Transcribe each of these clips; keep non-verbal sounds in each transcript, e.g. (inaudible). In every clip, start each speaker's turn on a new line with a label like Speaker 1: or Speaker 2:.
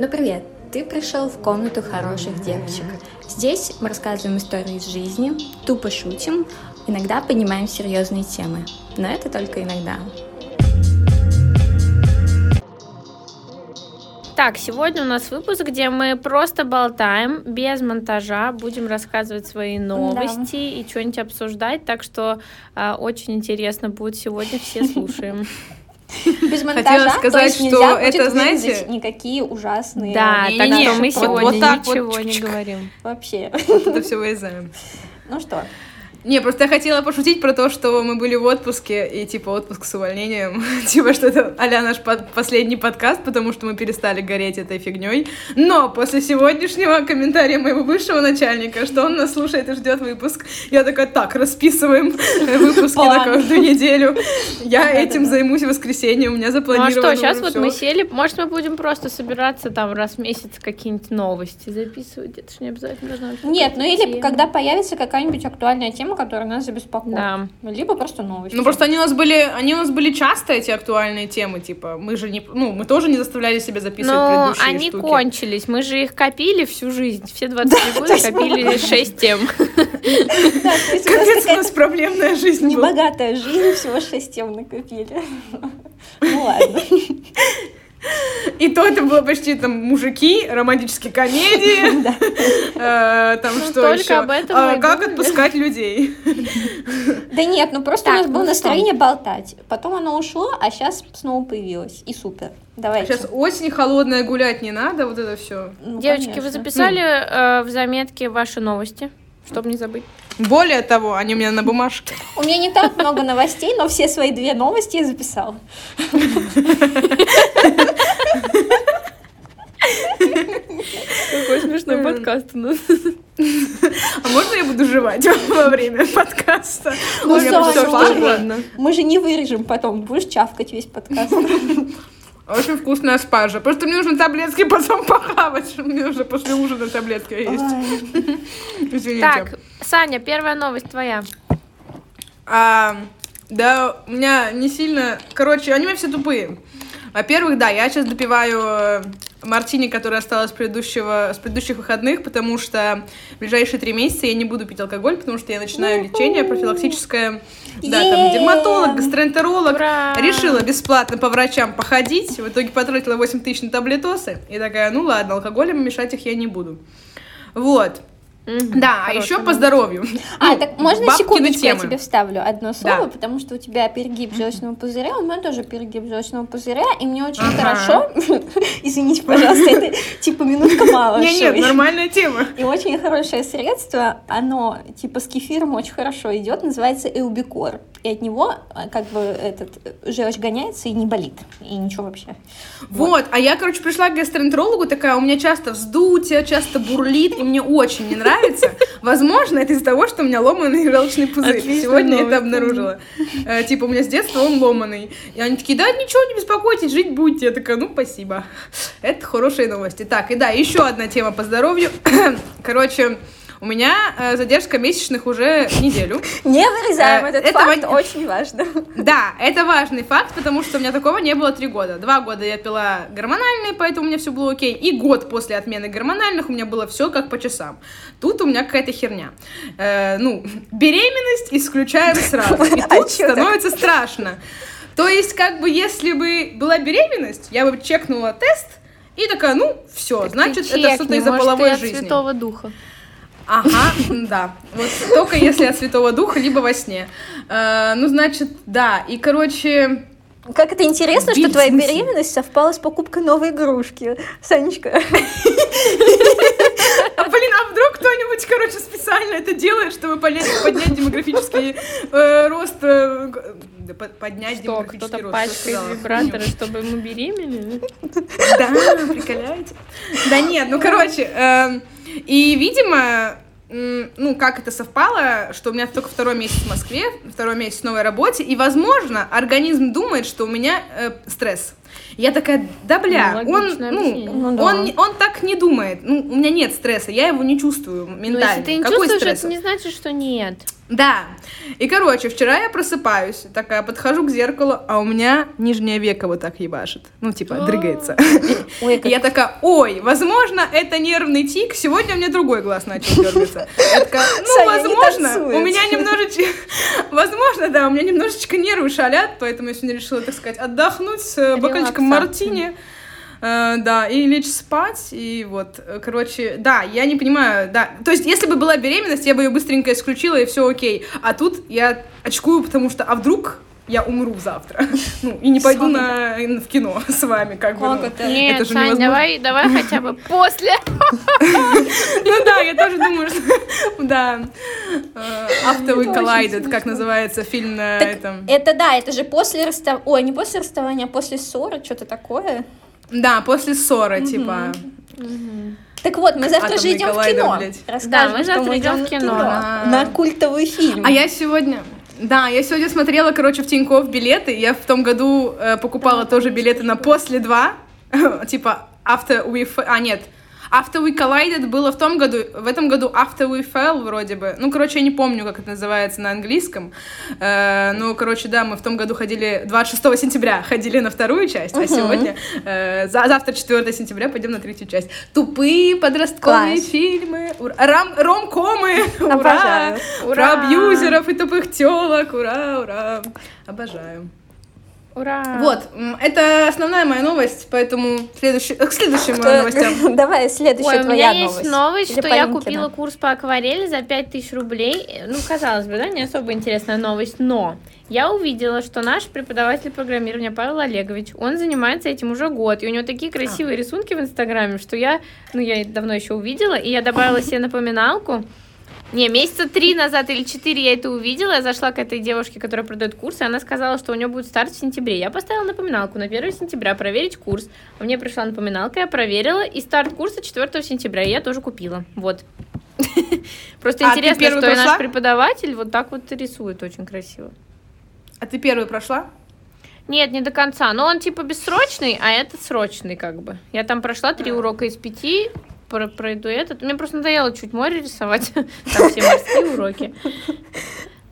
Speaker 1: Ну привет! Ты пришел в комнату хороших девочек. Здесь мы рассказываем истории из жизни, тупо шутим, иногда поднимаем серьезные темы. Но это только иногда.
Speaker 2: Так, сегодня у нас выпуск, где мы просто болтаем, без монтажа, будем рассказывать свои новости да. и что-нибудь обсуждать, так что э, очень интересно будет сегодня, все слушаем. (laughs) (laughs)
Speaker 3: Без монтажа, Хотела сказать, то есть что это, знаете, никакие ужасные.
Speaker 2: Да, не, так не, что мы сегодня вот, вот ничего вот, не говорим. (laughs)
Speaker 3: Вообще.
Speaker 4: Вот это все вырезаем.
Speaker 3: Ну что,
Speaker 4: не, просто я хотела пошутить про то, что мы были в отпуске, и типа отпуск с увольнением. (laughs) типа, что это а наш под последний подкаст, потому что мы перестали гореть этой фигней. Но после сегодняшнего комментария моего бывшего начальника, что он нас слушает и ждет выпуск, я такая, так, расписываем (laughs) выпуски на каждую неделю. Я этим займусь в воскресенье, у меня запланировано.
Speaker 2: Ну а что, сейчас вот мы сели, может, мы будем просто собираться там раз в месяц какие-нибудь новости записывать, это же не обязательно должно.
Speaker 3: Нет, ну или когда появится какая-нибудь актуальная тема, тема, которая нас забеспокоит. Да. Либо просто новости.
Speaker 4: Ну, просто они у нас были, они у нас были часто, эти актуальные темы, типа, мы же не, ну, мы тоже не заставляли себя записывать Но предыдущие
Speaker 2: они
Speaker 4: штуки.
Speaker 2: кончились, мы же их копили всю жизнь, все 23 года копили 6 тем.
Speaker 4: Капец, у нас проблемная жизнь
Speaker 3: Небогатая жизнь, всего 6 тем накопили. (laughs) Ну ладно.
Speaker 4: И то это было почти там мужики, романтические комедии, (laughs) э, там ну, что еще, а, как отпускать людей. (laughs)
Speaker 3: Да нет, ну просто у нас было ну настроение болтать, потом оно ушло, а сейчас снова появилось, и супер. Давайте.
Speaker 4: Сейчас осень холодная, гулять не надо, вот это все.
Speaker 2: Ну, Девочки, вы записали э, в заметке ваши новости, чтобы не забыть?
Speaker 4: Более того, они у меня на бумажке. (laughs)
Speaker 3: У меня не так много новостей, но все свои две новости я записала.
Speaker 2: Какой смешной подкаст у нас.
Speaker 4: А можно я буду жевать (laughs) во время подкаста?
Speaker 3: Ну, Саша, мы же не вырежем потом, будешь чавкать весь подкаст.
Speaker 4: Очень вкусная спажа. Просто мне нужно таблетки потом похавать. Мне уже после ужина таблетки есть.
Speaker 2: Извините. Так, Саня, первая новость твоя.
Speaker 4: А, да, у меня не сильно... Короче, они все тупые. Во-первых, да, я сейчас допиваю э, мартини, которая осталась с, предыдущего, с предыдущих выходных, потому что в ближайшие три месяца я не буду пить алкоголь, потому что я начинаю лечение профилактическое. Да, там дерматолог, гастроэнтеролог. Ура! Решила бесплатно по врачам походить. В итоге потратила 8 тысяч на таблетосы. И такая, ну ладно, алкоголем мешать их я не буду. Вот. Угу, да, а еще по здоровью.
Speaker 3: А, ну, так можно секундочку темы. я тебе вставлю одно слово, да. потому что у тебя перегиб желчного пузыря, у меня тоже перегиб желчного пузыря, и мне очень ага. хорошо, (laughs) извините, пожалуйста, это типа минутка мало.
Speaker 4: Нет, нет, нормальная тема.
Speaker 3: И очень хорошее средство, оно типа с кефиром очень хорошо идет, называется эубикор и от него а, как бы этот желчь гоняется и не болит, и ничего вообще.
Speaker 4: Вот, вот. а я, короче, пришла к гастроэнтерологу такая, у меня часто вздутие, часто бурлит, и мне очень не нравится. Возможно, это из-за того, что у меня ломанный желчный пузырь. Отлично, Сегодня новость. это обнаружила. Э, типа, у меня с детства он ломанный. И они такие, да, ничего, не беспокойтесь, жить будете. Я такая, ну, спасибо. Это хорошие новости. Так, и да, еще одна тема по здоровью. (coughs) Короче, у меня э, задержка месячных уже неделю. (laughs)
Speaker 3: Не вырезаем, э, этот это факт очень важно. (laughs)
Speaker 4: Да, это важный факт, потому что у меня такого не было три года. Два года я пила гормональные, поэтому у меня все было окей. И год после отмены гормональных у меня было все как по часам. Тут у меня какая-то херня. Э, ну, беременность исключаем (laughs) сразу. И а тут становится страшно. То есть, как бы, если бы была беременность, я бы чекнула тест, и такая, ну, все, значит, это что-то из-за половой жизни.
Speaker 2: Святого Духа.
Speaker 4: Ага, да. Вот только если от Святого Духа, либо во сне. Э, ну, значит, да. И, короче...
Speaker 3: Как это интересно, что твоя беременность совпала с покупкой новой игрушки, Санечка. А,
Speaker 4: блин, а вдруг кто-нибудь, короче, специально это делает, чтобы поднять, поднять демографический э, рост, э, поднять что, демографический
Speaker 2: кто-то рост. пачкает вибраторы, чтобы мы беременели?
Speaker 4: Да, приколяете? Да нет, ну, короче, э, и, видимо, ну, как это совпало, что у меня только второй месяц в Москве, второй месяц в новой работе, и, возможно, организм думает, что у меня э, стресс. Я такая, да бля, ну, он, ну, ну да. он, он так не думает. Ну, у меня нет стресса, я его не чувствую ментально. Но
Speaker 2: если ты не Какой чувствуешь, стресс? это не значит, что нет.
Speaker 4: Да. И, короче, вчера я просыпаюсь, такая, подхожу к зеркалу, а у меня нижнее веко вот так ебашит. Ну, типа, дрыгается. (laughs) Ой, Я такая, ой, возможно, это нервный тик, сегодня у меня другой глаз начал дергаться. Я такая, ну, возможно, у меня немножечко... (laughs) Возможно, да, у меня немножечко нервы шалят, поэтому я сегодня решила, так сказать, отдохнуть с бокальчиком мартини. Э, да, и лечь спать, и вот, э, короче, да, я не понимаю, да, то есть, если бы была беременность, я бы ее быстренько исключила, и все окей, а тут я очкую, потому что, а вдруг я умру завтра. (laughs) Ну, и не пойду на, в кино (laughs) с вами, как бы. Ну,
Speaker 2: Нет, это же Сань, невозможно. давай, давай (laughs) хотя бы после.
Speaker 4: Ну да, я тоже думаю, что... Да. After We Collided, как называется фильм на этом.
Speaker 3: Это да, это же после расставания... Ой, не после расставания, а после ссоры, что-то такое.
Speaker 4: Да, после ссоры, типа.
Speaker 3: Так вот, мы завтра же идем в кино.
Speaker 2: Да, мы завтра идем в кино.
Speaker 3: На культовый фильм.
Speaker 4: А я сегодня... Да, я сегодня смотрела, короче, в Тинькофф билеты. Я в том году э, покупала тоже билеты на после два. (laughs) типа, after we... А, нет, After We Collided было в том году, в этом году After We Fell вроде бы. Ну, короче, я не помню, как это называется на английском. Э, ну, короче, да, мы в том году ходили, 26 сентября ходили на вторую часть, uh-huh. а сегодня, э, за, завтра 4 сентября пойдем на третью часть. Тупые подростковые Класс. фильмы, рам, ромкомы, ура! ура! Про абьюзеров и тупых телок, ура, ура! Обожаю.
Speaker 2: Ура!
Speaker 4: Вот, это основная моя новость, поэтому следующий, к следующим Кто... новостям. (laughs)
Speaker 3: Давай, следующая
Speaker 2: Ой,
Speaker 3: твоя
Speaker 2: новость. у меня есть новость, что я купила курс по акварели за 5000 рублей. Ну, казалось бы, да, не особо интересная новость, но я увидела, что наш преподаватель программирования Павел Олегович, он занимается этим уже год, и у него такие красивые а. рисунки в Инстаграме, что я, ну, я давно еще увидела, и я добавила (laughs) себе напоминалку, не, месяца три назад или четыре я это увидела. Я зашла к этой девушке, которая продает курсы, и она сказала, что у нее будет старт в сентябре. Я поставила напоминалку на 1 сентября проверить курс. А мне пришла напоминалка, я проверила, и старт курса 4 сентября я тоже купила. Вот. (laughs) Просто а интересно, что наш преподаватель вот так вот рисует очень красиво.
Speaker 4: А ты первую прошла?
Speaker 2: Нет, не до конца. Но он типа бессрочный, а этот срочный как бы. Я там прошла три урока из пяти, пройду этот. Мне просто надоело чуть море рисовать. (laughs) Там все морские уроки.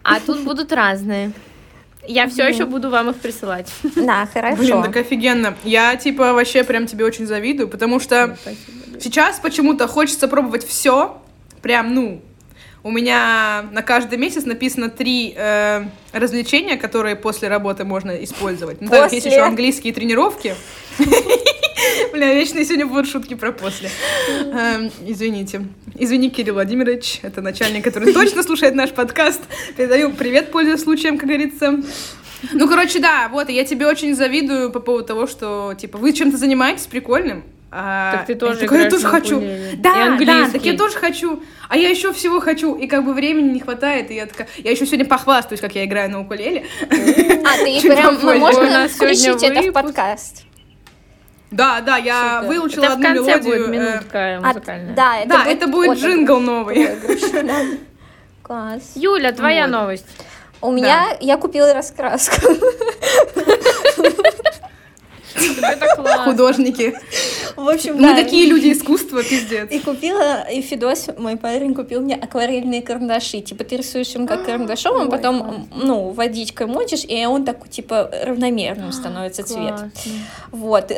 Speaker 2: А тут будут разные. Я все еще буду вам их присылать.
Speaker 3: Да, (laughs) хорошо.
Speaker 4: Блин, так офигенно. Я типа вообще прям тебе очень завидую, потому что сейчас почему-то хочется пробовать все. Прям, ну, у меня на каждый месяц написано три э, развлечения, которые после работы можно использовать. Ну, так, есть еще английские тренировки. (laughs) (laughs) Бля, вечно сегодня будут шутки про после. Эм, извините. Извини, Кирилл Владимирович, это начальник, который точно слушает наш подкаст. Передаю привет, пользуясь случаем, как говорится. Ну, короче, да, вот, я тебе очень завидую по поводу того, что, типа, вы чем-то занимаетесь прикольным,
Speaker 2: а, так ты тоже
Speaker 4: такой, я тоже хочу. Да, да, так я тоже хочу. А я еще всего хочу. И как бы времени не хватает. И я такая, я еще сегодня похвастаюсь, как я играю на укулеле.
Speaker 3: А, ты прям, мы можем включить это в подкаст?
Speaker 4: Да, да, я Супер. выучила
Speaker 2: это
Speaker 4: одну
Speaker 2: в конце
Speaker 4: мелодию.
Speaker 2: будет минутка э, музыкальная.
Speaker 3: А, да, это
Speaker 4: да,
Speaker 3: будет,
Speaker 4: это будет джингл новый. (laughs)
Speaker 2: Класс. Юля, твоя вот. новость.
Speaker 3: У меня я купила раскраску. (laughs)
Speaker 4: Художники.
Speaker 3: В общем,
Speaker 4: Мы такие люди искусства, пиздец.
Speaker 3: И купила, и Федос, мой парень, купил мне акварельные карандаши. Типа ты рисуешь им как карандашом, а потом, ну, водичкой мочишь, и он так, типа, равномерным становится цвет. Вот.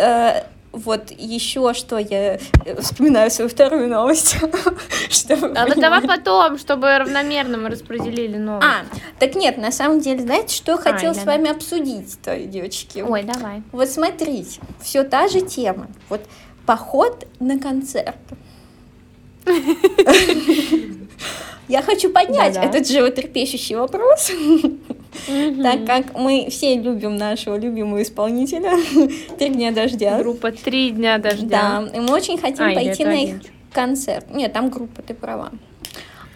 Speaker 3: Вот еще что я э, вспоминаю свою вторую новость. (laughs)
Speaker 2: что а ну давай потом, чтобы равномерно мы распределили новость.
Speaker 3: А, так нет, на самом деле, знаете, что Ай, хотела да. с вами обсудить, то девочки?
Speaker 2: Ой, давай.
Speaker 3: Вот смотрите, все та же тема. Вот поход на концерт. (laughs) Я хочу поднять этот животрепещущий вопрос, (laughs) так как мы все любим нашего любимого исполнителя (laughs) «Три дня дождя».
Speaker 2: Группа «Три дня дождя».
Speaker 3: Да, и мы очень хотим а, пойти на их концерт. Нет, там группа, ты права.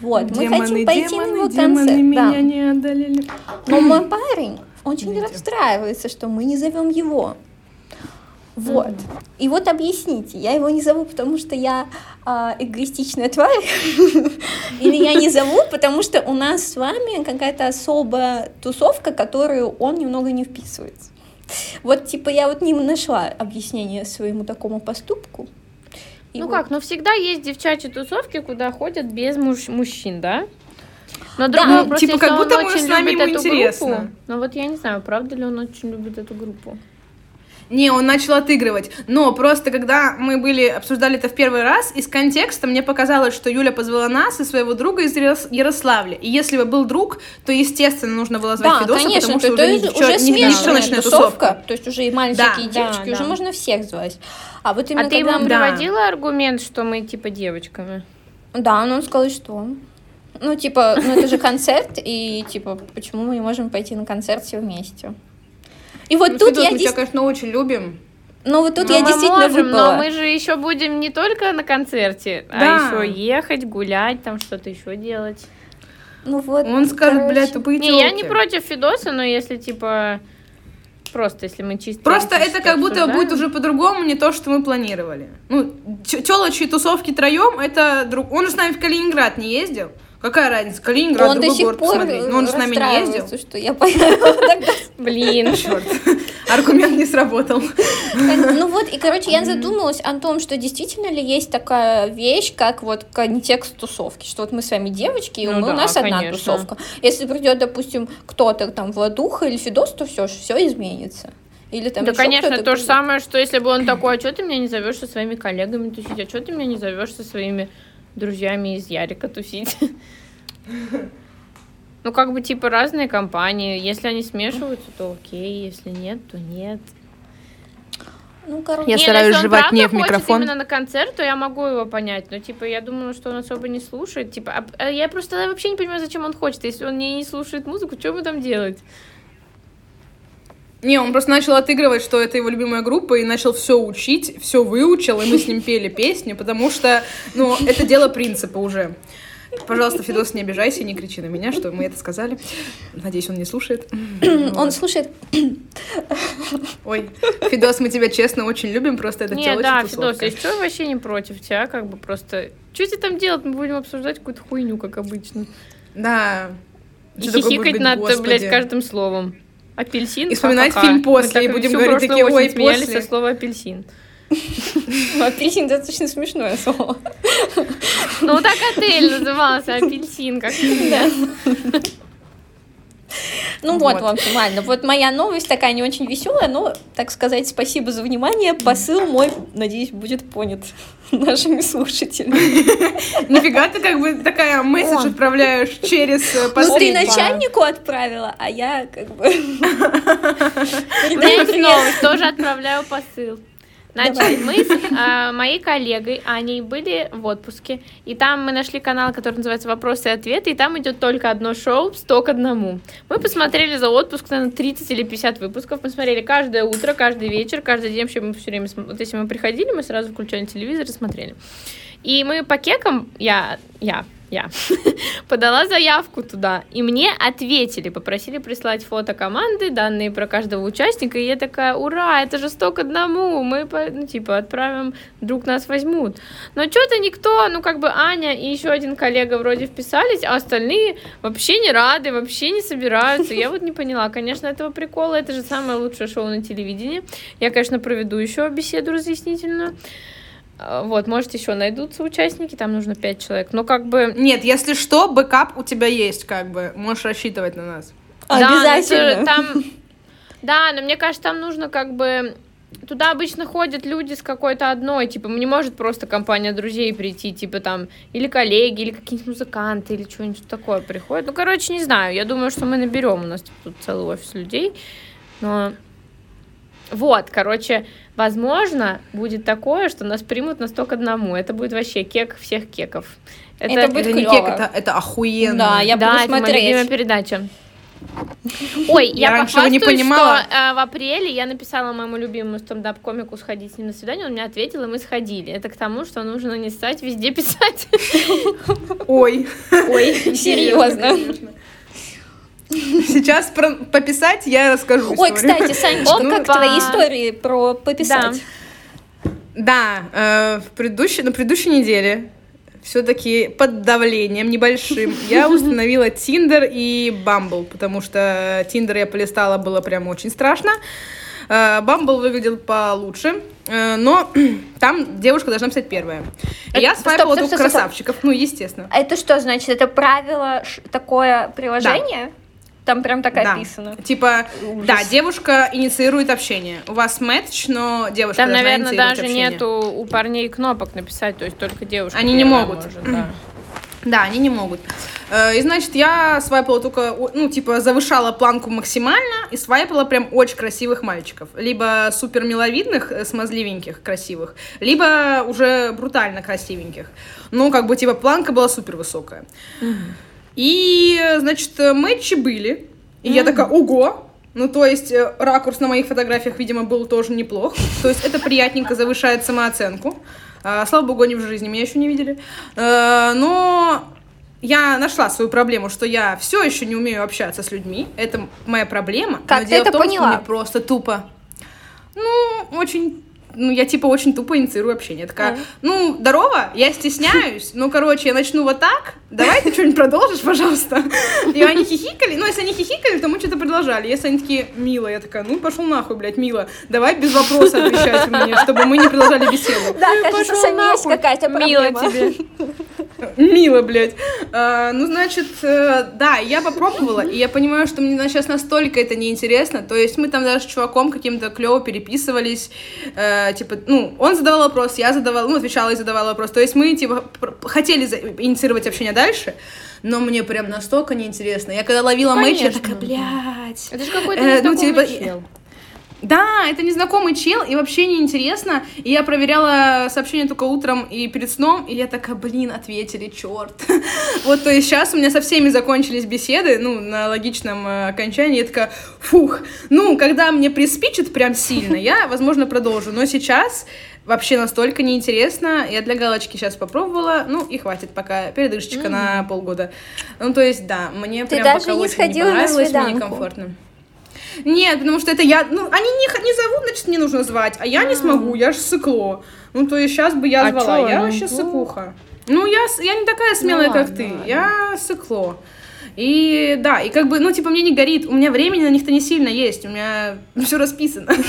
Speaker 3: Вот, демоны, мы хотим пойти демоны, на его концерт.
Speaker 4: меня да. не одолели.
Speaker 3: Но мой парень очень Видите. расстраивается, что мы не зовем его. Вот. Mm. И вот объясните, я его не зову, потому что я э, эгоистичная тварь, (laughs) или я не зову, потому что у нас с вами какая-то особая тусовка, которую он немного не вписывается. Вот, типа, я вот не нашла объяснение своему такому поступку.
Speaker 2: И ну вот... как, ну всегда есть девчачьи тусовки, куда ходят без муж- мужчин, да? Но другой да, вопрос, типа, как будто мы с нами ему интересно. Группу, но вот я не знаю, правда ли он очень любит эту группу.
Speaker 4: Не, он начал отыгрывать. Но просто когда мы были, обсуждали это в первый раз, из контекста мне показалось, что Юля позвала нас и своего друга из Ярославля. И если бы был друг, то, естественно, нужно было звать да, Федоса,
Speaker 3: конечно,
Speaker 4: потому что
Speaker 3: то,
Speaker 4: уже,
Speaker 3: то уже смешанная тусовка, тусовка. То есть уже и мальчики, да, и девочки, да, уже да. можно всех звать.
Speaker 2: А вот именно а ты ему да. приводила аргумент, что мы типа девочками?
Speaker 3: Да, но он сказал, что ну, типа, ну это же концерт, и типа, почему мы не можем пойти на концерт все вместе?
Speaker 4: И вот ну, тут Федот, я... Мы дес... тебя, конечно, очень любим.
Speaker 3: Ну вот тут но я мы действительно можем, выпала.
Speaker 2: Но мы же еще будем не только на концерте, а да. а еще ехать, гулять, там что-то еще делать.
Speaker 4: Ну вот. Он скажет, короче... блядь, тупые
Speaker 2: Не, я не против Федоса, но если типа просто, если мы чисто.
Speaker 4: Просто это как будто будет уже по-другому, не то, что мы планировали. Ну, телочьи тусовки троем, это друг. Он же с нами в Калининград не ездил. Какая разница? Калининград, он другой город посмотреть. Но он с нами не ездил.
Speaker 3: что я поехала
Speaker 2: Блин, черт.
Speaker 4: Аргумент не сработал.
Speaker 3: Ну вот, и, короче, я задумалась о том, что действительно ли есть такая вещь, как вот контекст тусовки, что вот мы с вами девочки, и ну, у нас одна тусовка. Если придет, допустим, кто-то там Владуха или Федос, то все, все изменится. Или там
Speaker 2: да, конечно, то же самое, что если бы он такой, а что ты меня не зовешь со своими коллегами тусить, а что ты меня не зовешь со своими друзьями из Ярика тусить. Ну, как бы, типа, разные компании. Если они смешиваются, то окей. Если нет, то нет.
Speaker 4: Ну, короче, я не, стараюсь жевать не в микрофон.
Speaker 2: именно на концерт, то я могу его понять. Но, типа, я думала, что он особо не слушает. Типа, а, а я просто вообще не понимаю, зачем он хочет. Если он не, не слушает музыку, что ему там делать?
Speaker 4: Не, он просто начал отыгрывать, что это его любимая группа, и начал все учить, все выучил, и мы с ним пели песни, потому что, ну, это дело принципа уже. Пожалуйста, Федос, не обижайся и не кричи на меня, что мы это сказали. Надеюсь, он не слушает. (clears throat)
Speaker 3: Он слушает. (clears throat)
Speaker 4: Ой, Федос, мы тебя честно очень любим, просто это
Speaker 2: Нет, да, Федос, я что вообще не против тебя, как бы просто... Что тебе там делать? Мы будем обсуждать какую-то хуйню, как обычно.
Speaker 4: Да.
Speaker 2: И хихикать над, блядь, каждым словом. Апельсин.
Speaker 4: И вспоминать фильм после, и будем говорить такие, ой,
Speaker 2: после. со слова апельсин. (laughs)
Speaker 3: Апельсин достаточно смешное слово.
Speaker 2: Ну так отель назывался апельсин, как Да.
Speaker 3: Ну вот, вот, в общем, ладно. Вот моя новость такая не очень веселая, но, так сказать, спасибо за внимание. Посыл мой, надеюсь, будет понят (laughs) нашими слушателями. (laughs)
Speaker 4: Нифига ты как бы такая месседж отправляешь через
Speaker 3: Ну ты начальнику отправила, а я как бы... (laughs)
Speaker 2: Новость тоже отправляю посыл. Значит, Давай. мы с э, моей коллегой Аней были в отпуске, и там мы нашли канал, который называется «Вопросы и ответы», и там идет только одно шоу «100 к одному». Мы посмотрели за отпуск, наверное, 30 или 50 выпусков, мы смотрели каждое утро, каждый вечер, каждый день, вообще мы все время, вот если мы приходили, мы сразу включали телевизор и смотрели. И мы по кекам, я, я, я, (laughs) подала заявку туда, и мне ответили, попросили прислать фото команды, данные про каждого участника, и я такая, ура, это же сто одному, мы, ну, типа, отправим, вдруг нас возьмут. Но что-то никто, ну, как бы Аня и еще один коллега вроде вписались, а остальные вообще не рады, вообще не собираются. Я вот не поняла, конечно, этого прикола, это же самое лучшее шоу на телевидении. Я, конечно, проведу еще беседу разъяснительную. А, вот, может, еще найдутся участники, там нужно пять человек. Но как бы.
Speaker 4: Нет, если что, бэкап у тебя есть, как бы. Можешь рассчитывать на нас.
Speaker 3: Обязательно.
Speaker 2: Да, там... (laughs) да, но мне кажется, там нужно как бы. Туда обычно ходят люди с какой-то одной, типа, не может просто компания друзей прийти, типа там, или коллеги, или какие-нибудь музыканты, или что-нибудь такое приходит. Ну, короче, не знаю, я думаю, что мы наберем, у нас тут целый офис людей, но вот, короче, возможно, будет такое, что нас примут на сто к одному. Это будет вообще кек всех кеков.
Speaker 3: Это, это будет
Speaker 4: это не кек, это, это охуенно.
Speaker 3: Да, я
Speaker 2: да,
Speaker 3: буду
Speaker 2: это
Speaker 3: смотреть.
Speaker 2: моя любимая передача. Ой, я, я похвастаюсь, не понимала. что э, в апреле я написала моему любимому стендап-комику сходить с ним на свидание, он мне ответил, и мы сходили. Это к тому, что нужно не ссать, везде писать.
Speaker 4: Ой.
Speaker 3: Ой, серьезно.
Speaker 4: Сейчас про пописать я расскажу
Speaker 3: Ой, кстати, Санечка, ну, как твои истории про пописать?
Speaker 4: Да, э, в предыдущей, на предыдущей неделе все-таки под давлением небольшим я (laughs) установила Тиндер и Бамбл, потому что Тиндер я полистала, было прям очень страшно. Бамбл выглядел получше, но (clears throat) там девушка должна писать первая. Это, я свайпала двух красавчиков, ну, естественно.
Speaker 3: Это что значит? Это правило, такое приложение? Да. Там прям так да. описано.
Speaker 4: Типа, Ужас. да, девушка инициирует общение. У вас матч, но девушка
Speaker 2: Там, наверное, даже общение. нету у парней кнопок написать, то есть только девушка.
Speaker 4: Они не могут. Может, да. Да, они не могут. Э, и, значит, я свайпала только, ну, типа, завышала планку максимально и свайпала прям очень красивых мальчиков. Либо супер миловидных, э, смазливеньких, красивых, либо уже брутально красивеньких. Ну, как бы, типа, планка была супер высокая. Угу. И, значит, матчи были. И mm-hmm. я такая, ого! Ну, то есть, э, ракурс на моих фотографиях, видимо, был тоже неплох. То есть, это приятненько завышает самооценку. А, слава богу, они в жизни меня еще не видели. А, но я нашла свою проблему, что я все еще не умею общаться с людьми. Это моя проблема.
Speaker 3: Как
Speaker 4: но
Speaker 3: ты это
Speaker 4: в том,
Speaker 3: поняла?
Speaker 4: Что мне просто тупо. Ну, очень ну, я типа очень тупо инициирую общение. Я такая, ну, здорово, я стесняюсь, ну, короче, я начну вот так, давай ты что-нибудь продолжишь, пожалуйста. И они хихикали, ну, если они хихикали, то мы что-то продолжали. Если они такие, мило, я такая, ну, пошел нахуй, блядь, мило, давай без вопроса отвечать мне, чтобы мы не продолжали беседу.
Speaker 3: Да, кажется, сами есть какая-то
Speaker 2: Мило тебе.
Speaker 4: Мило, блядь. А, ну, значит, э, да, я попробовала, и я понимаю, что мне сейчас настолько это неинтересно. То есть мы там даже с чуваком каким-то клево переписывались, э, типа, ну, он задавал вопрос, я задавала, ну, отвечала и задавала вопрос. То есть мы, типа, хотели инициировать общение дальше, но мне прям настолько неинтересно. Я когда ловила матч, я такая, блядь.
Speaker 2: Это же какой-то э, ну, типа.
Speaker 4: Да, это незнакомый чел, и вообще неинтересно. И я проверяла сообщение только утром и перед сном, и я такая, блин, ответили, черт. (laughs) Вот, то есть сейчас у меня со всеми закончились беседы, ну, на логичном э, окончании, я такая, фух. Ну, когда мне приспичит прям сильно, я, (laughs) возможно, продолжу. Но сейчас вообще настолько неинтересно. Я для галочки сейчас попробовала, ну и хватит пока, передышечка mm-hmm. на полгода. Ну, то есть, да, мне
Speaker 3: Ты
Speaker 4: прям
Speaker 3: даже пока не очень не понравилось, мне
Speaker 4: некомфортно. Нет, потому что это я... Ну, они не, не зовут, значит, не нужно звать. А я не смогу, я же сыкло. Ну, то есть сейчас бы я а звала. Чё? Я ну, вообще сыкуха. Ну, я, я не такая смелая, ну, как ладно, ты. Ладно. Я сыкло. И да, и как бы, ну, типа, мне не горит, у меня времени на них-то не сильно есть, у меня все расписано. (laughs)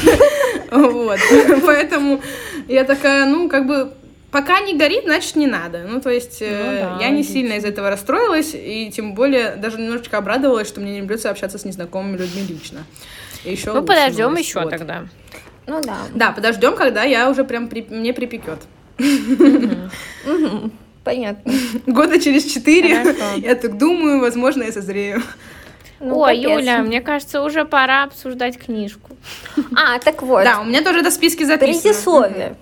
Speaker 4: Вот. (laughs) Поэтому я такая, ну, как бы, пока не горит, значит не надо. Ну, то есть ну, э, да, я не логично. сильно из этого расстроилась, и тем более даже немножечко обрадовалась, что мне не придется общаться с незнакомыми людьми лично.
Speaker 2: И еще ну, подождем еще вот. тогда.
Speaker 3: Ну да.
Speaker 4: Да, подождем, когда я уже прям при... мне припекет.
Speaker 3: Понятно.
Speaker 4: Года через четыре, я так думаю, возможно, я созрею.
Speaker 2: Ну, Ой, капец. Юля, мне кажется, уже пора обсуждать книжку.
Speaker 3: А, так вот.
Speaker 4: Да, у меня тоже это в списке записано.
Speaker 3: Предисловие.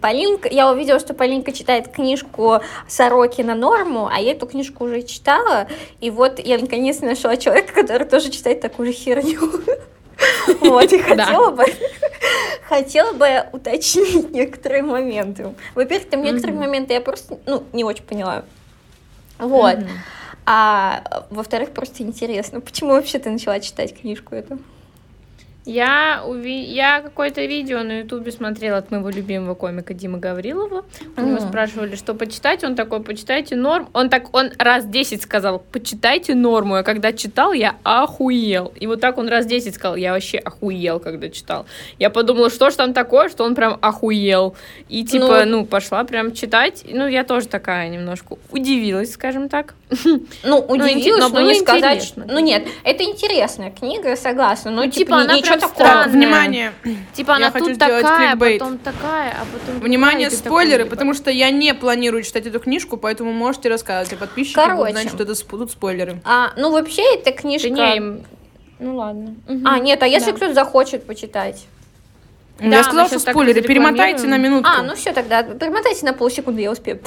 Speaker 3: Полинка, я увидела, что Полинка читает книжку «Сороки на норму», а я эту книжку уже читала, и вот я наконец нашла человека, который тоже читает такую же херню. (laughs) Вот, и хотела бы, хотела бы уточнить некоторые моменты. Во-первых, там некоторые моменты я просто, ну, не очень поняла. Вот. А во-вторых, просто интересно, почему вообще ты начала читать книжку эту?
Speaker 2: Я, уви... я какое-то видео на ютубе смотрела от моего любимого комика Димы Гаврилова. У него спрашивали, что почитать. Он такой, почитайте норм. Он так, он раз 10 сказал, почитайте норму. А когда читал, я охуел. И вот так он раз 10 сказал, я вообще охуел, когда читал. Я подумала, что ж там такое, что он прям охуел. И типа, ну, ну пошла прям читать. Ну, я тоже такая немножко удивилась, скажем так.
Speaker 3: Ну, ну удивилась, но, но не сказать... Ну, нет, это интересная книга, согласна. Но, ну, типа, типа она ничего
Speaker 4: такого. Внимание.
Speaker 2: Типа она тут такая, потом такая, а потом
Speaker 4: Внимание, спойлеры, потому что я не планирую читать эту книжку, поэтому можете рассказывать, а подписчики Короче, будут знать, что это будут спойлеры.
Speaker 3: А, ну, вообще, эта книжка...
Speaker 2: Да не, ну, ладно.
Speaker 3: А, нет, а если да. кто-то захочет почитать?
Speaker 4: Да, я сказала, что спойлеры. Перемотайте на минутку.
Speaker 3: А, ну все тогда. Перемотайте на полсекунды, я успею.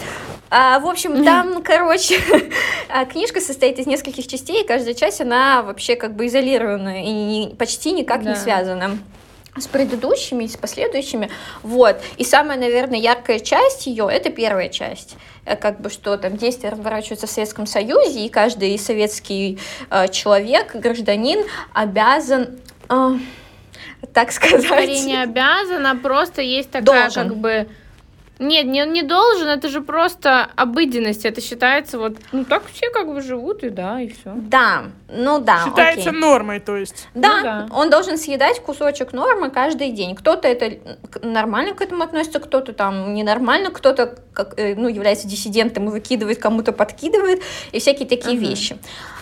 Speaker 3: А, в общем, там, короче, (laughs) а, книжка состоит из нескольких частей, и каждая часть, она вообще как бы изолирована и не, почти никак да. не связана с предыдущими, с последующими, вот, и самая, наверное, яркая часть ее, это первая часть, э, как бы, что там действия разворачиваются в Советском Союзе, и каждый советский э, человек, гражданин обязан... Э, так сказать.
Speaker 2: Скорее не обязана, просто есть такая Должен. как бы Нет, не, он не должен, это же просто обыденность. Это считается вот, ну так все как бы живут, и да, и все.
Speaker 3: Да, ну да.
Speaker 4: Считается
Speaker 3: окей.
Speaker 4: нормой, то есть.
Speaker 3: Да, ну, да, он должен съедать кусочек нормы каждый день. Кто-то это нормально к этому относится, кто-то там ненормально, кто-то как, э, ну, является диссидентом и выкидывает, кому-то подкидывает, и всякие такие uh-huh. вещи.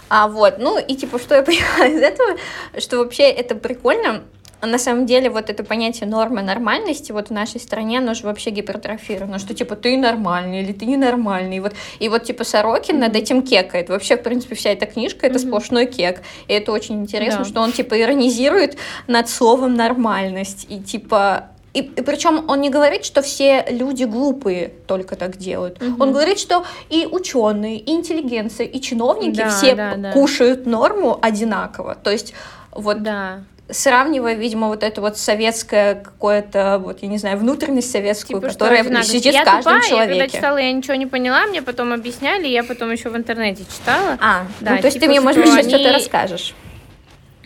Speaker 3: А вот, ну и типа, что я (laughs) поняла из этого, что вообще это прикольно, на самом деле вот это понятие нормы нормальности вот в нашей стране, оно же вообще гипертрофировано, что типа ты нормальный или ты ненормальный. И вот, и вот типа Сорокин mm-hmm. над этим кекает. Вообще, в принципе, вся эта книжка это mm-hmm. сплошной кек. И это очень интересно, да. что он типа иронизирует над словом нормальность. И типа и, и причем он не говорит, что все люди глупые только так делают. Угу. Он говорит, что и ученые, и интеллигенция, и чиновники да, все да, да. кушают норму одинаково. То есть вот да сравнивая, видимо, вот это вот советское какое-то, вот, я не знаю, внутренность советскую, типа, которая что, сидит я в каждом тупая, человеке.
Speaker 2: Я когда читала, я ничего не поняла, мне потом объясняли, я потом еще в интернете читала.
Speaker 3: А, да, ну, то есть типа, ты мне, может быть, они... что-то расскажешь.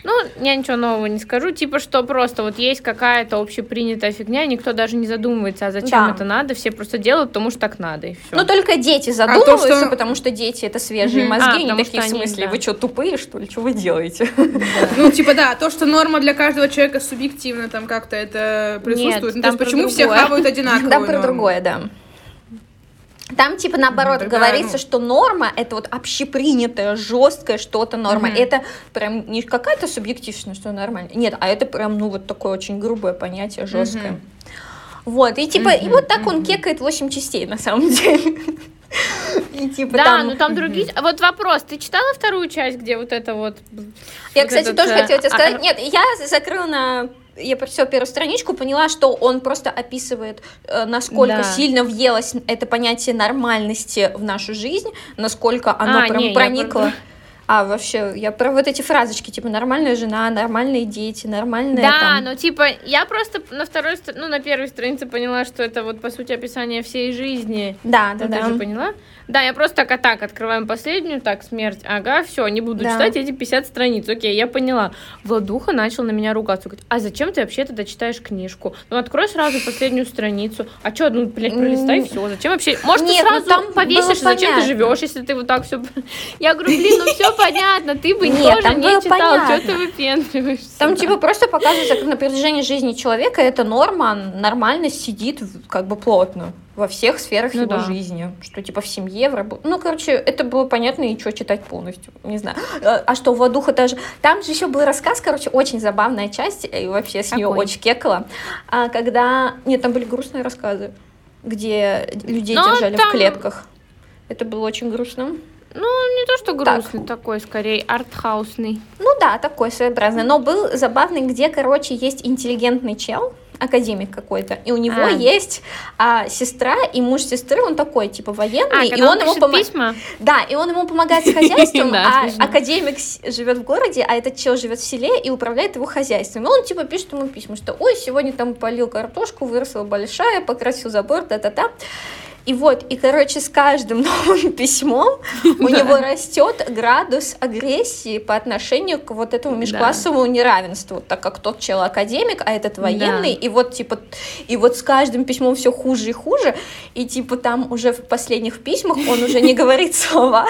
Speaker 2: Ну, я ничего нового не скажу, типа, что просто вот есть какая-то общепринятая фигня, никто даже не задумывается, а зачем да. это надо, все просто делают, потому что так надо, и все.
Speaker 3: Ну, только дети задумываются, а то, что... потому что дети это свежие мозги, а, они такие, в смысле, да. вы что, тупые, что ли, что вы делаете?
Speaker 4: Ну, типа, да, то, что норма для каждого человека субъективно там как-то это присутствует, ну, то есть почему все хавают (laughs) одинаково?
Speaker 3: Там про другое, да. Там, типа, наоборот, Тогда, говорится, ну... что норма это вот общепринятое, жесткое что-то норма. Угу. Это прям не какая-то субъективность, что нормально. Нет, а это прям, ну, вот такое очень грубое понятие, жесткое. Угу. Вот, и типа, угу, и вот так угу. он кекает 8 частей, на самом деле. (laughs)
Speaker 2: И, типа, да, там... ну там другие... Вот вопрос, ты читала вторую часть, где вот это вот...
Speaker 3: Я, вот кстати, этот... тоже хотела тебе сказать. А... Нет, я закрыла на я прочитала первую страничку, поняла, что он просто описывает, э, насколько да. сильно въелось это понятие нормальности в нашу жизнь, насколько оно а, прям не, проникло. Я... А вообще, я про вот эти фразочки, типа нормальная жена, нормальные дети, нормальная.
Speaker 2: Да,
Speaker 3: там...
Speaker 2: ну типа я просто на второй, ну на первой странице поняла, что это вот по сути описание всей жизни.
Speaker 3: Да, да, ну, да.
Speaker 2: Ты же поняла? Да, я просто так, а так, открываем последнюю, так, смерть, ага, все, не буду да. читать эти 50 страниц, окей, я поняла. Владуха начал на меня ругаться, говорит, а зачем ты вообще тогда читаешь книжку? Ну, открой сразу последнюю страницу, а что, ну, блядь, пролистай, все, зачем вообще? Может, Нет, ты ну, сразу там повесишь, зачем ты живешь, если ты вот так все... (laughs) Я говорю, блин, ну все понятно, ты бы Нет, тоже не читал, что ты выпендриваешься?
Speaker 3: Там, типа, просто показывается, как на протяжении жизни человека эта норма, нормально сидит как бы плотно во всех сферах ну, его да. жизни, что типа в семье, в работе. Ну, короче, это было понятно, и что читать полностью, не знаю. А, а что, Владуха даже... Там же еще был рассказ, короче, очень забавная часть, и вообще с нее очень кекала, а, когда... Нет, там были грустные рассказы, где людей Но держали там... в клетках. Это было очень грустно.
Speaker 2: Ну, не то, что грустный так. такой, скорее артхаусный.
Speaker 3: Ну да, такой своеобразный. Но был забавный, где, короче, есть интеллигентный чел, академик какой-то, и у него а. есть а, сестра и муж сестры, он такой, типа, военный,
Speaker 2: а,
Speaker 3: и он, ему
Speaker 2: помогает.
Speaker 3: Да, и он ему помогает с (laughs) хозяйством, а академик живет в городе, а этот чел живет в селе и управляет его хозяйством. И он, типа, пишет ему письма, что, ой, сегодня там полил картошку, выросла большая, покрасил забор, та-та-та. И вот, и, короче, с каждым (laughs) новым письмом у него растет градус агрессии по отношению к вот этому межклассовому неравенству, так как тот чел академик, а этот военный, и вот, типа, и вот с каждым письмом все хуже и хуже, и, типа, там уже в последних письмах он уже не говорит (laughs) слова.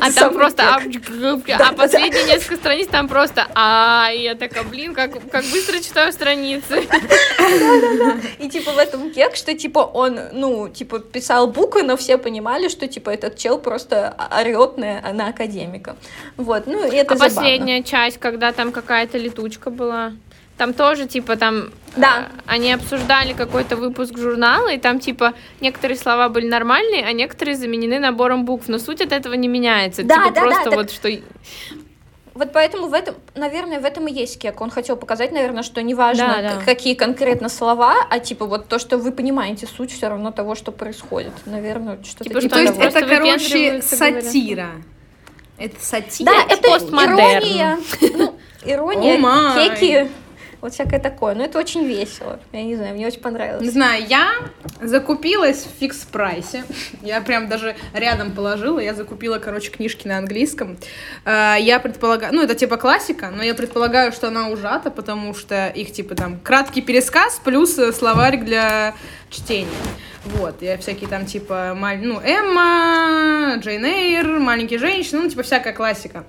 Speaker 2: А там просто, а, последние несколько страниц там просто, а, я такая, блин, как быстро читаю страницы. (laughs)
Speaker 3: И, типа, в этом кек, что, типа, он, ну, типа, типа, писал буквы, но все понимали, что, типа, этот чел просто орет на, на академика. Вот, ну, и это
Speaker 2: А
Speaker 3: забавно.
Speaker 2: последняя часть, когда там какая-то летучка была? Там тоже, типа, там
Speaker 3: да.
Speaker 2: э, они обсуждали какой-то выпуск журнала, и там, типа, некоторые слова были нормальные, а некоторые заменены набором букв. Но суть от этого не меняется.
Speaker 3: Да,
Speaker 2: типа,
Speaker 3: да,
Speaker 2: просто
Speaker 3: да,
Speaker 2: вот так... что
Speaker 3: вот поэтому в этом, наверное, в этом и есть кек. Он хотел показать, наверное, что неважно, да, да. какие конкретно слова, а типа вот то, что вы понимаете суть все равно того, что происходит. Наверное, что-то
Speaker 4: типа, типа То есть это, короче, сатира. Это сатира.
Speaker 3: Да, это ирония. Ну, ирония, oh кеки вот всякое такое. Но это очень весело. Я не знаю, мне очень понравилось.
Speaker 4: Не знаю, я закупилась в фикс прайсе. Я прям даже рядом положила. Я закупила, короче, книжки на английском. А, я предполагаю, ну это типа классика, но я предполагаю, что она ужата, потому что их типа там краткий пересказ плюс словарик для чтения. Вот, я всякие там, типа, ну, Эмма, Джейн Эйр, Маленькие женщины, ну, типа, всякая классика.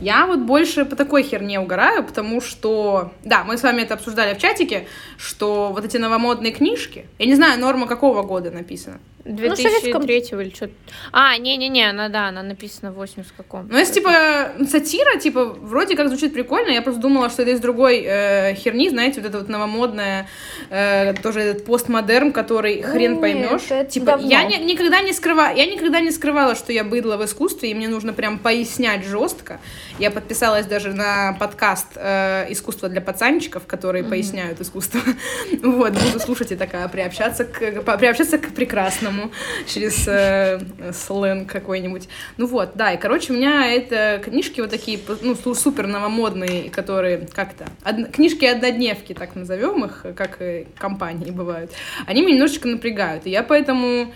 Speaker 4: Я вот больше по такой херне угораю, потому что, да, мы с вами это обсуждали в чатике, что вот эти новомодные книжки, я не знаю, норма какого года написана,
Speaker 2: 2003 ну, или что-то. А, не-не-не, она, да, она написана в 80 каком.
Speaker 4: Ну, если, типа, сатира, типа, вроде как звучит прикольно, я просто думала, что это из другой э, херни, знаете, вот это вот новомодная, э, тоже этот постмодерн, который хрен поймешь. Типа, я не, никогда не скрывала, я никогда не скрывала, что я быдло в искусстве, и мне нужно прям пояснять жестко. Я подписалась даже на подкаст э, «Искусство для пацанчиков», которые mm-hmm. поясняют искусство. (laughs) вот, буду слушать и такая, приобщаться к, приобщаться к прекрасному через э, сленг какой-нибудь. Ну вот, да, и, короче, у меня это книжки вот такие, ну, супер новомодные, которые как-то, од... книжки-однодневки, так назовем их, как и компании бывают, они меня немножечко напрягают, и я поэтому,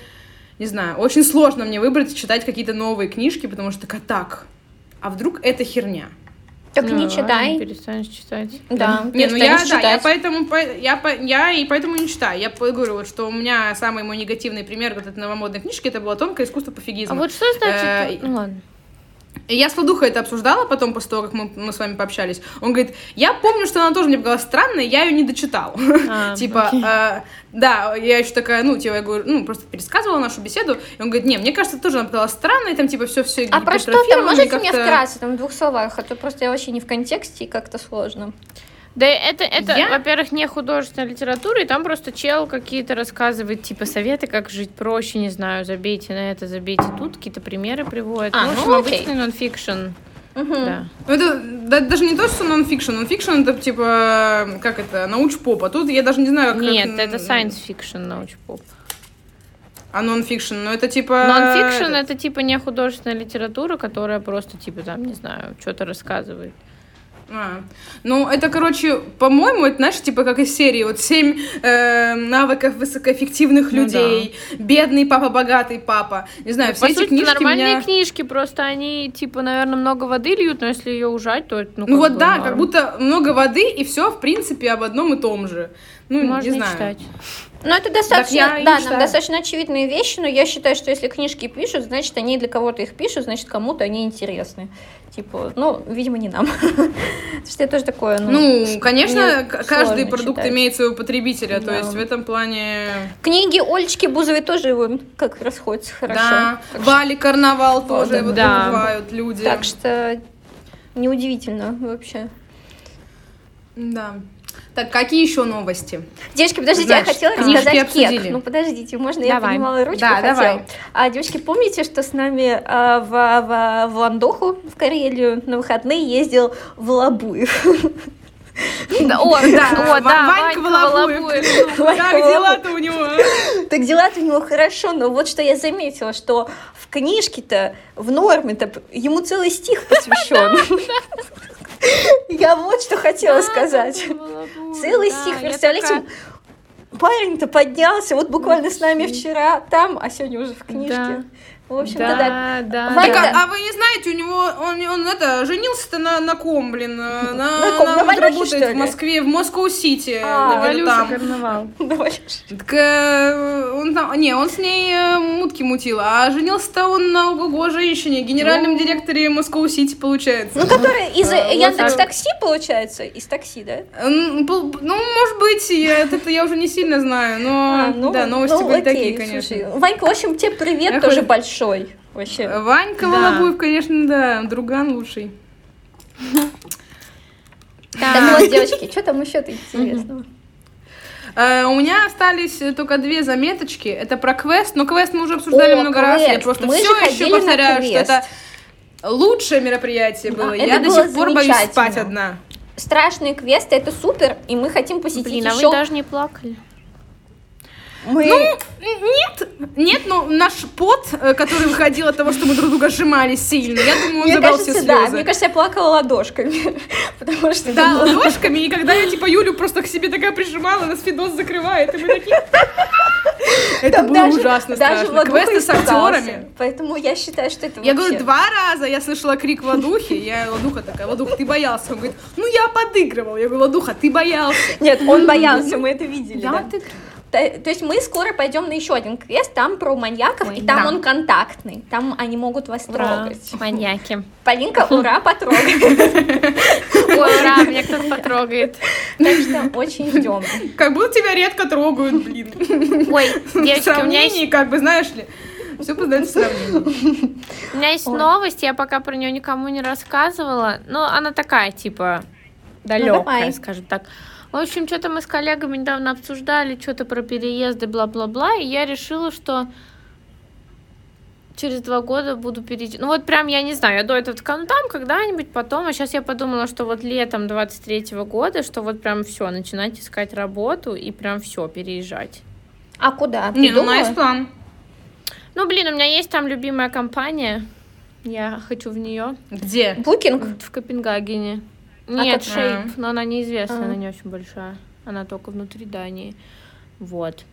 Speaker 4: не знаю, очень сложно мне выбрать, читать какие-то новые книжки, потому что такая, так, а вдруг это херня?
Speaker 3: Так ну, не читай.
Speaker 2: Перестанешь читать.
Speaker 3: Да.
Speaker 4: Не, ну я, да, я поэтому, я, я и поэтому не читаю. Я говорю, вот, что у меня самый мой негативный пример вот этой новомодной книжки, это было тонкое искусство пофигизма.
Speaker 2: А вот что значит? Э, ну ладно.
Speaker 4: Я с Владухой это обсуждала потом, после того, как мы, мы с вами пообщались. Он говорит, я помню, что она тоже мне показалась странной, я ее не дочитал. А, (laughs) типа, э, да, я еще такая, ну, типа, я говорю, ну, просто пересказывала нашу беседу, и он говорит, не, мне кажется, тоже она показалась странной, там, типа, все все
Speaker 3: А про что там? Можете мне вкратце, там, в двух словах, а то просто я вообще не в контексте и как-то сложно.
Speaker 2: Да это, это я... во-первых, не художественная литература, и там просто чел какие-то рассказывает, типа, советы, как жить проще, не знаю, забейте на это, забейте тут, какие-то примеры приводят. А, ну, ну обычный нонфикшн.
Speaker 4: Угу. Да. Ну, это да, даже не то, что нонфикшн. Нонфикшн это типа, как это, науч-поп. А тут я даже не знаю, как...
Speaker 2: Нет, как... это science fiction науч-поп.
Speaker 4: А нонфикшн, ну это типа...
Speaker 2: Нонфикшн это типа не художественная литература, которая просто типа там, не знаю, что-то рассказывает.
Speaker 4: А, ну, это, короче, по-моему, это, знаешь, типа как из серии, вот семь э, навыков высокоэффективных ну, людей, да. бедный папа, богатый папа, не знаю, ну, все по эти сути, книжки
Speaker 2: нормальные
Speaker 4: меня...
Speaker 2: книжки, просто они, типа, наверное, много воды льют, но если ее ужать, то
Speaker 4: ну, ну вот да, норм. как будто много воды, и все, в принципе, об одном и том же. Ну, Можно не знаю. читать.
Speaker 3: Ну, это достаточно, да, нам достаточно очевидные вещи, но я считаю, что если книжки пишут, значит, они для кого-то их пишут, значит, кому-то они интересны. Типа, ну, видимо, не нам. (laughs) Что это тоже такое,
Speaker 4: ну... Ну, конечно, каждый продукт читать. имеет своего потребителя, да. то есть в этом плане...
Speaker 3: Книги Олечки Бузовой тоже его как расходятся хорошо.
Speaker 4: Да, Вали Карнавал тоже его да. бывают люди.
Speaker 3: Так что неудивительно вообще.
Speaker 4: Да. Так, какие еще новости?
Speaker 3: Девочки, подождите, Значит, я хотела рассказать кек. Ну, подождите, можно давай. я поднимала ручку? Да, хотела. давай. А, девочки, помните, что с нами а, в, в, в Ландоху, в Карелию, на выходные ездил Волобуев?
Speaker 2: Да, о, (laughs) да, о, да, Ванька Волобуев.
Speaker 4: Как дела-то у него?
Speaker 3: Так дела-то у него хорошо, но вот что я заметила, что в книжке-то, в норме-то, ему целый стих посвящен. (laughs) Я вот что хотела сказать. Целый стих, представляете, парень-то поднялся, вот буквально с нами вчера там, а сегодня уже в книжке. В общем-то, да.
Speaker 2: да. да.
Speaker 4: Так, а, а вы не знаете, у него он, он это женился-то на, на ком, блин? На,
Speaker 3: на, ком? на, на Валюше,
Speaker 4: работает в Москве, в Москва-Сити. А,
Speaker 2: Валюша карнавал. (laughs)
Speaker 4: Так, э, он там, не, он с ней э, мутки мутил, а женился-то он на ого-го женщине, генеральном ну. директоре Москва-Сити, получается.
Speaker 3: Ну, который из Яндекс Такси, получается, из такси, да?
Speaker 4: Ну, может быть, это я уже не сильно знаю, но а, ну, да, новости ну, были такие, конечно.
Speaker 3: Ванька, в общем, тебе привет тоже большой большой. Вообще.
Speaker 4: Ванька да. Волобуев, конечно, да, друган лучший.
Speaker 3: Так вот, девочки, что там еще-то интересного?
Speaker 4: Uh, у меня остались только две заметочки. Это про квест. Но квест мы уже обсуждали О, много квест. раз. Я просто мы все еще повторяю, что это лучшее мероприятие было. Да, я до сих пор боюсь спать одна.
Speaker 3: Страшные квесты это супер, и мы хотим посетить Блин, еще.
Speaker 2: А вы даже не плакали.
Speaker 4: Мы... Ну, нет, нет, но наш пот, э, который выходил от того, что мы друг друга сжимали сильно, я думаю, он мне забрал кажется, все слезы.
Speaker 3: Да, мне кажется, я плакала ладошками, (laughs) потому что...
Speaker 4: Да, было... ладошками, и когда я, типа, Юлю просто к себе такая прижимала, нас Фидос закрывает, и мы такие... Это было ужасно страшно. Квесты с актерами.
Speaker 3: Поэтому я считаю, что это
Speaker 4: Я говорю, два раза я слышала крик Ладухи, я Ладуха такая, Ладух, ты боялся? Он говорит, ну я подыгрывал. Я говорю, Ладуха, ты боялся.
Speaker 3: Нет, он боялся, мы это видели. Я отыгрывала. То, то есть мы скоро пойдем на еще один квест, там про маньяков, Ой, и там да. он контактный, там они могут вас ура, трогать.
Speaker 2: Маньяки.
Speaker 3: Полинка, ура, потрогает. (laughs)
Speaker 2: Ой, ура, меня кто-то потрогает.
Speaker 3: Так что очень ждем.
Speaker 4: Как будто тебя редко трогают, блин.
Speaker 2: Ой, (laughs) девочки, у меня есть...
Speaker 4: как бы, знаешь ли, все познать сравнение.
Speaker 2: У меня есть новость, я пока про нее никому не рассказывала, но она такая, типа, далекая, ну, скажем так. В общем, что-то мы с коллегами недавно обсуждали, что-то про переезды, бла-бла-бла, и я решила, что через два года буду перейти. Ну вот прям, я не знаю, я до этого такая, ну там когда-нибудь потом, а сейчас я подумала, что вот летом 23-го года, что вот прям все, начинать искать работу и прям все, переезжать.
Speaker 3: А куда?
Speaker 4: Ты не, ну на план.
Speaker 2: Ну, блин, у меня есть там любимая компания. Я хочу в нее.
Speaker 4: Где?
Speaker 3: Букинг?
Speaker 2: В Копенгагене. Нет, Шейп, но она неизвестная, а. она не очень большая. Она только внутри Дании. Вот.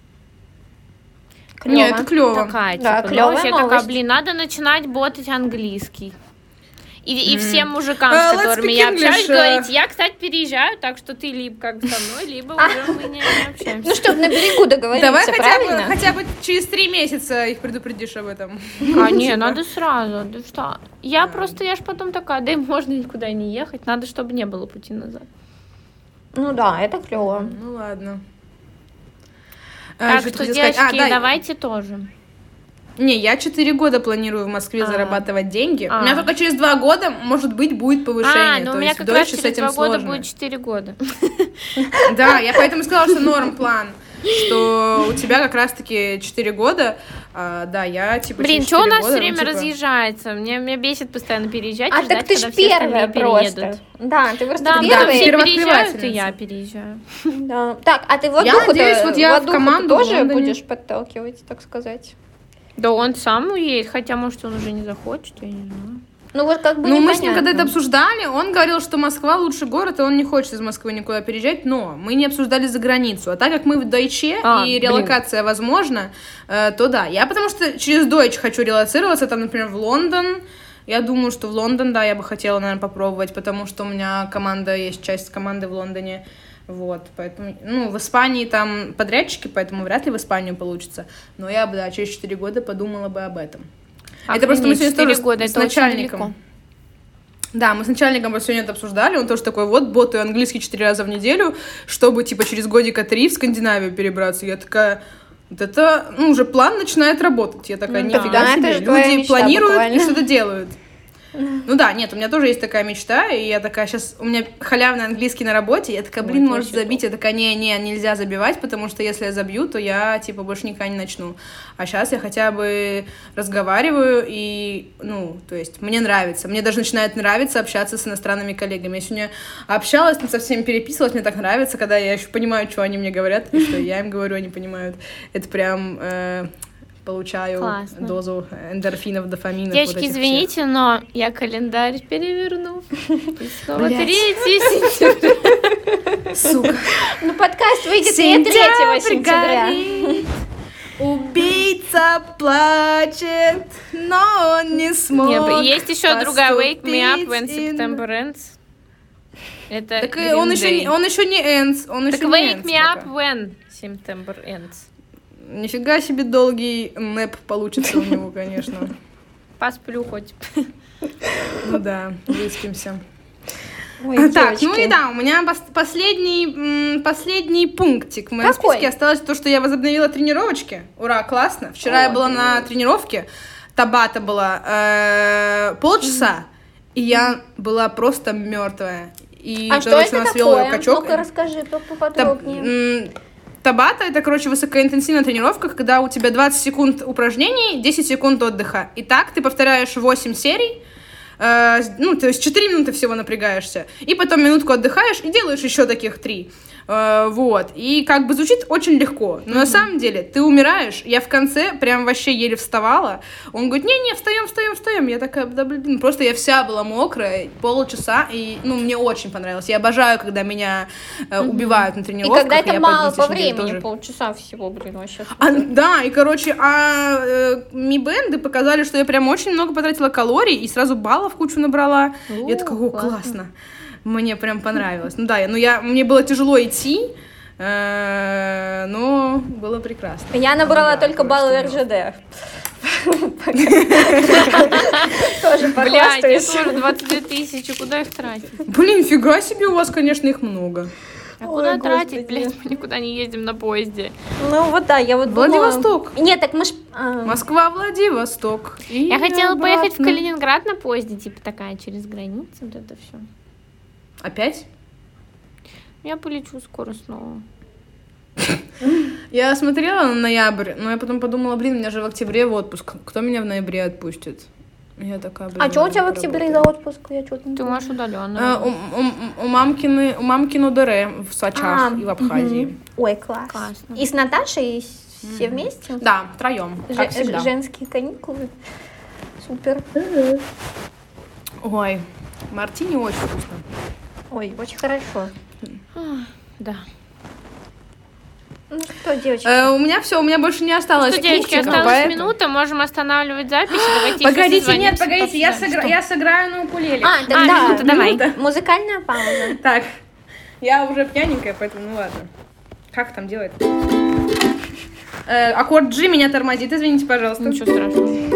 Speaker 4: Клёво. Нет, это клево.
Speaker 2: Такая, да, типа, клёвая Я такая, блин, надо начинать ботать английский. И, и всем мужикам, uh, с которыми я общаюсь, uh... говорить, я, кстати, переезжаю, так что ты либо как бы со мной, либо уже мы не общаемся.
Speaker 3: Ну, чтобы на берегу договориться, Давай
Speaker 4: хотя бы, хотя бы через три месяца их предупредишь об этом.
Speaker 2: А, (laughs) не, надо сразу. Да что? Я просто, я ж потом такая, да и можно никуда не ехать, надо, чтобы не было пути назад.
Speaker 3: Ну да, это клево.
Speaker 4: Ну ладно.
Speaker 2: Так а, что, девочки, а, давайте тоже.
Speaker 4: Не, я 4 года планирую в Москве А-а-а. зарабатывать деньги. А-а-а. У меня а. только через 2 года, может быть, будет повышение. А, ну
Speaker 2: у меня как раз через 2 года будет 4 года. (laughs)
Speaker 4: Да, я поэтому сказала, что норм план что у тебя как раз-таки 4 года, а, да, я типа
Speaker 2: Блин, что у нас все время типа... разъезжается? Мне, меня бесит постоянно переезжать а,
Speaker 3: так ты ж первая просто. Да, ты просто
Speaker 2: да, первая. все переезжают, и я переезжаю.
Speaker 3: Да. Так, а ты вот я надеюсь, вот я в команду тоже будешь подталкивать, так сказать?
Speaker 2: Да он сам уедет, хотя, может, он уже не захочет, я не знаю.
Speaker 3: Ну вот как бы
Speaker 4: Ну мы с ним когда это обсуждали, он говорил, что Москва лучший город, и он не хочет из Москвы никуда переезжать, но мы не обсуждали за границу. А так как мы в Дойче, а, и релокация блин. возможна, э, то да. Я потому что через Дойч хочу релацироваться, там, например, в Лондон, я думаю, что в Лондон, да, я бы хотела, наверное, попробовать, потому что у меня команда, есть часть команды в Лондоне. Вот, поэтому, ну, в Испании там подрядчики, поэтому вряд ли в Испанию получится. Но я бы, да, через 4 года подумала бы об этом.
Speaker 2: А это просто мы сегодня тоже года, с, с начальником.
Speaker 4: Да, мы с начальником сегодня это обсуждали, он тоже такой, вот, ботаю английский 4 раза в неделю, чтобы, типа, через годика 3 в Скандинавию перебраться. Я такая, вот это, ну, уже план начинает работать. Я такая, ну, нифига да, себе, люди планируют буквально. и что-то делают. Ну да, нет, у меня тоже есть такая мечта, и я такая сейчас, у меня халявный английский на работе, я такая, блин, Ой, может забить, я такая, не, не, нельзя забивать, потому что если я забью, то я, типа, больше никогда не начну. А сейчас я хотя бы разговариваю, и, ну, то есть, мне нравится, мне даже начинает нравиться общаться с иностранными коллегами. Я сегодня общалась, со всеми переписывалась, мне так нравится, когда я еще понимаю, что они мне говорят, и что я им говорю, они понимают. Это прям... Э, получаю Классно. дозу эндорфинов, дофаминов.
Speaker 2: Девочки, вот извините, всех. но я календарь переверну. снова 3 (laughs) сентября.
Speaker 3: Сука. Ну, подкаст выйдет не 3 сентября.
Speaker 4: Убийца плачет, но он не смог. Нет,
Speaker 2: есть еще другая Wake Me Up When September Ends. Это
Speaker 4: так он еще, он еще не ends. Он
Speaker 2: так
Speaker 4: еще
Speaker 2: Wake
Speaker 4: Me
Speaker 2: Up When September Ends.
Speaker 4: Нифига себе долгий нэп получится у него, конечно.
Speaker 2: Посплю хоть.
Speaker 4: Ну да, выспимся. Ой, так, девочки. ну и да, у меня последний, последний пунктик в моем Какой? списке осталось то, что я возобновила тренировочки. Ура, классно. Вчера О, я была на тренировке, Табата была э, полчаса, и я была просто мертвая. И,
Speaker 3: а что это такое? Качок. Ну-ка расскажи поподробнее.
Speaker 4: Табата это, короче, высокоинтенсивная тренировка, когда у тебя 20 секунд упражнений, 10 секунд отдыха. И так ты повторяешь 8 серий, э, ну, то есть 4 минуты всего напрягаешься, и потом минутку отдыхаешь и делаешь еще таких 3. Э, вот. И как бы звучит очень легко. Но mm-hmm. на самом деле ты умираешь. Я в конце прям вообще еле вставала. Он говорит, не-не, встаем, встаем, встаем. Я такая, да блин, просто я вся была мокрая полчаса. И, ну, мне очень понравилось. Я обожаю, когда меня э, убивают mm-hmm. на тренировках.
Speaker 3: И когда это мало по времени, тоже... полчаса всего, блин, вообще.
Speaker 4: А, да, и, короче, а э, ми-бенды показали, что я прям очень много потратила калорий и сразу баллов кучу набрала. О, я такая, о, классно. классно мне прям понравилось. Ну да, ну я, мне было тяжело идти, Э, но было прекрасно.
Speaker 3: Я набрала только баллы РЖД.
Speaker 2: Тоже Блядь, я тоже 22 тысячи, куда их тратить?
Speaker 4: Блин, фига себе, у вас, конечно, их много.
Speaker 2: А Ой, куда господи. тратить, блядь, мы никуда не ездим на поезде.
Speaker 3: Ну вот да, я вот
Speaker 4: Владивосток.
Speaker 3: Думала... Нет, так мы ж...
Speaker 4: А... Москва, Владивосток.
Speaker 2: И я хотела обратно. поехать в Калининград на поезде, типа такая, через границу, вот это все.
Speaker 4: Опять?
Speaker 2: Я полечу скоро снова.
Speaker 4: Я смотрела на ноябрь, но я потом подумала, блин, у меня же в октябре в отпуск. Кто меня в ноябре отпустит? Я такая, блин,
Speaker 3: а что у тебя в октябре за отпуск? Я что-то
Speaker 2: Ты можешь удаленно.
Speaker 4: А, у, у, у, мамкины, у мамкину Дере в Сочах а, и в Абхазии.
Speaker 3: Ой, класс. Классно. И с Наташей все mm. вместе?
Speaker 4: Да, втроем. Ж-
Speaker 3: женские каникулы. Супер.
Speaker 4: Ой, мартини очень вкусно.
Speaker 3: Ой, очень хорошо.
Speaker 2: Да.
Speaker 3: Ну что, девочки?
Speaker 4: Э, у меня все, у меня больше не осталось.
Speaker 2: Что, девочки, осталась поэтому... минута, можем останавливать запись. Давайте
Speaker 4: погодите, нет, погодите, я, сыгра... я сыграю на укулеле.
Speaker 3: А, да, а, да, минута, давай. Минута. Музыкальная пауза. (laughs)
Speaker 4: Так, я уже пьяненькая, поэтому ну ладно. Как там делать? Э, аккорд G меня тормозит, извините, пожалуйста.
Speaker 2: Ничего страшного.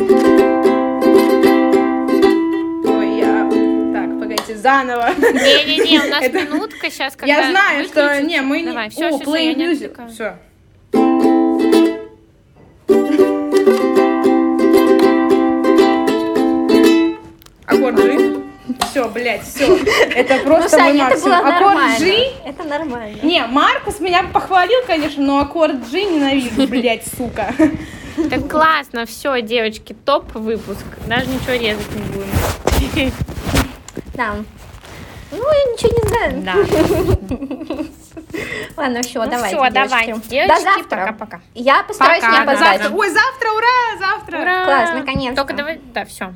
Speaker 4: Заново.
Speaker 2: Не-не-не, у нас минутка сейчас, когда
Speaker 4: Я знаю, что... Не, мы
Speaker 2: Давай, все, О, все, play
Speaker 4: music. Все. Аккорд G. Все, блядь, все. Это ну, просто ну, мой максимум.
Speaker 3: Это аккорд G. Это нормально.
Speaker 4: Не, Маркус меня похвалил, конечно, но аккорд G ненавижу, (laughs) блядь, сука.
Speaker 2: Так классно, все, девочки, топ выпуск. Даже ничего резать не будем. (laughs)
Speaker 3: Да. Ну, я ничего не знаю. Да. (laughs) Ладно, все, ну, давайте.
Speaker 2: Все, давайте. Девочки,
Speaker 3: До завтра.
Speaker 2: Пока-пока.
Speaker 3: Я постараюсь пока, не опоздать.
Speaker 4: Ой, завтра, ура, завтра.
Speaker 3: Ура. Класс, наконец-то.
Speaker 2: Только давай, да, все.